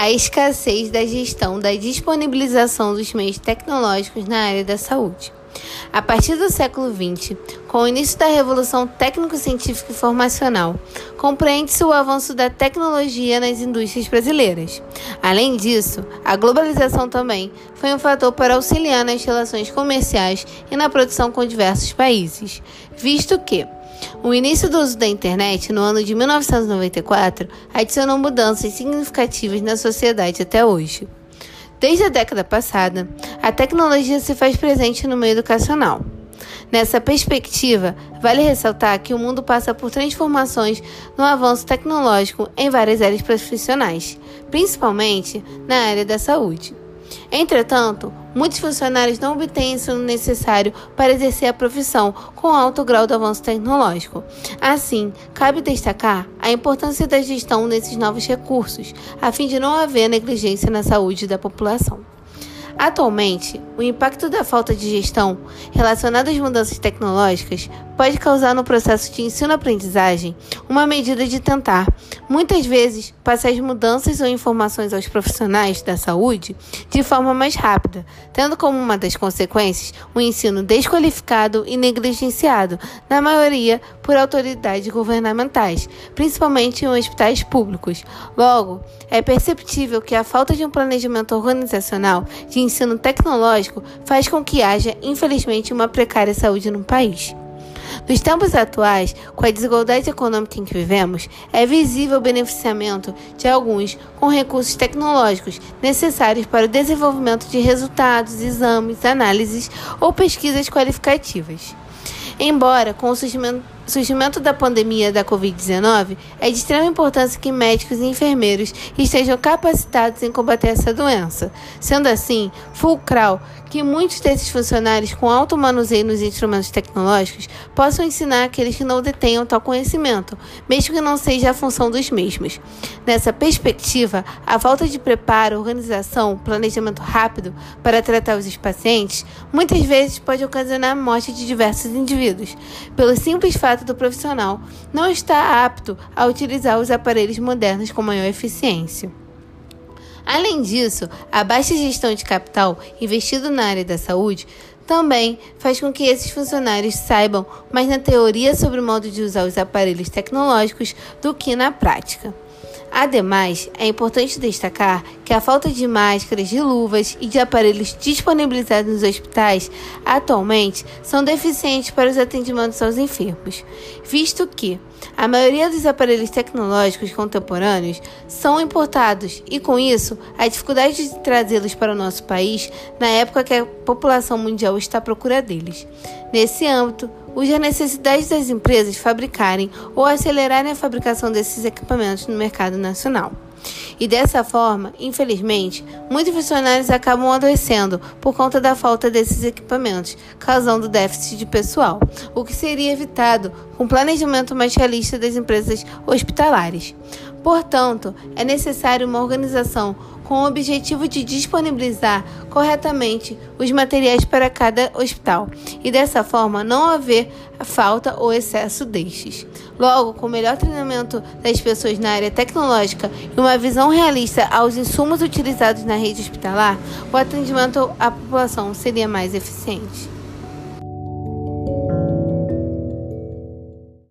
a escassez da gestão da disponibilização dos meios tecnológicos na área da saúde. A partir do século XX, com o início da Revolução Técnico-Científica e Informacional, compreende-se o avanço da tecnologia nas indústrias brasileiras. Além disso, a globalização também foi um fator para auxiliar nas relações comerciais e na produção com diversos países, visto que o início do uso da internet no ano de 1994 adicionou mudanças significativas na sociedade até hoje. Desde a década passada, a tecnologia se faz presente no meio educacional. Nessa perspectiva, vale ressaltar que o mundo passa por transformações no avanço tecnológico em várias áreas profissionais, principalmente na área da saúde. Entretanto, muitos funcionários não obtêm o necessário para exercer a profissão com alto grau de avanço tecnológico. Assim, cabe destacar a importância da gestão desses novos recursos, a fim de não haver negligência na saúde da população. Atualmente, o impacto da falta de gestão relacionada às mudanças tecnológicas pode causar no processo de ensino-aprendizagem uma medida de tentar, muitas vezes, passar as mudanças ou informações aos profissionais da saúde de forma mais rápida, tendo como uma das consequências o um ensino desqualificado e negligenciado, na maioria por autoridades governamentais, principalmente em hospitais públicos. Logo, é perceptível que a falta de um planejamento organizacional de ensino tecnológico faz com que haja, infelizmente, uma precária saúde no país. Nos tempos atuais, com a desigualdade econômica em que vivemos, é visível o beneficiamento de alguns com recursos tecnológicos necessários para o desenvolvimento de resultados, exames, análises ou pesquisas qualificativas. Embora, com o surgimento surgimento da pandemia da Covid-19, é de extrema importância que médicos e enfermeiros estejam capacitados em combater essa doença. Sendo assim, fulcral que muitos desses funcionários com alto manuseio nos instrumentos tecnológicos possam ensinar aqueles que não detenham tal conhecimento, mesmo que não seja a função dos mesmos. Nessa perspectiva, a falta de preparo, organização, planejamento rápido para tratar os pacientes muitas vezes pode ocasionar a morte de diversos indivíduos, pelo simples fato do profissional não está apto a utilizar os aparelhos modernos com maior eficiência. Além disso, a baixa gestão de capital investido na área da saúde também faz com que esses funcionários saibam mais na teoria sobre o modo de usar os aparelhos tecnológicos do que na prática. Ademais, é importante destacar que a falta de máscaras, de luvas e de aparelhos disponibilizados nos hospitais atualmente são deficientes para os atendimentos aos enfermos, visto que a maioria dos aparelhos tecnológicos contemporâneos são importados e, com isso, a dificuldade de trazê-los para o nosso país na época que a população mundial está à procura deles. Nesse âmbito, urge a necessidade das empresas fabricarem ou acelerarem a fabricação desses equipamentos no mercado nacional. E dessa forma, infelizmente, muitos funcionários acabam adoecendo por conta da falta desses equipamentos, causando déficit de pessoal, o que seria evitado com planejamento mais realista das empresas hospitalares. Portanto, é necessário uma organização com o objetivo de disponibilizar corretamente os materiais para cada hospital e dessa forma não haver falta ou excesso destes. Logo, com o melhor treinamento das pessoas na área tecnológica e uma visão realista aos insumos utilizados na rede hospitalar, o atendimento à população seria mais eficiente.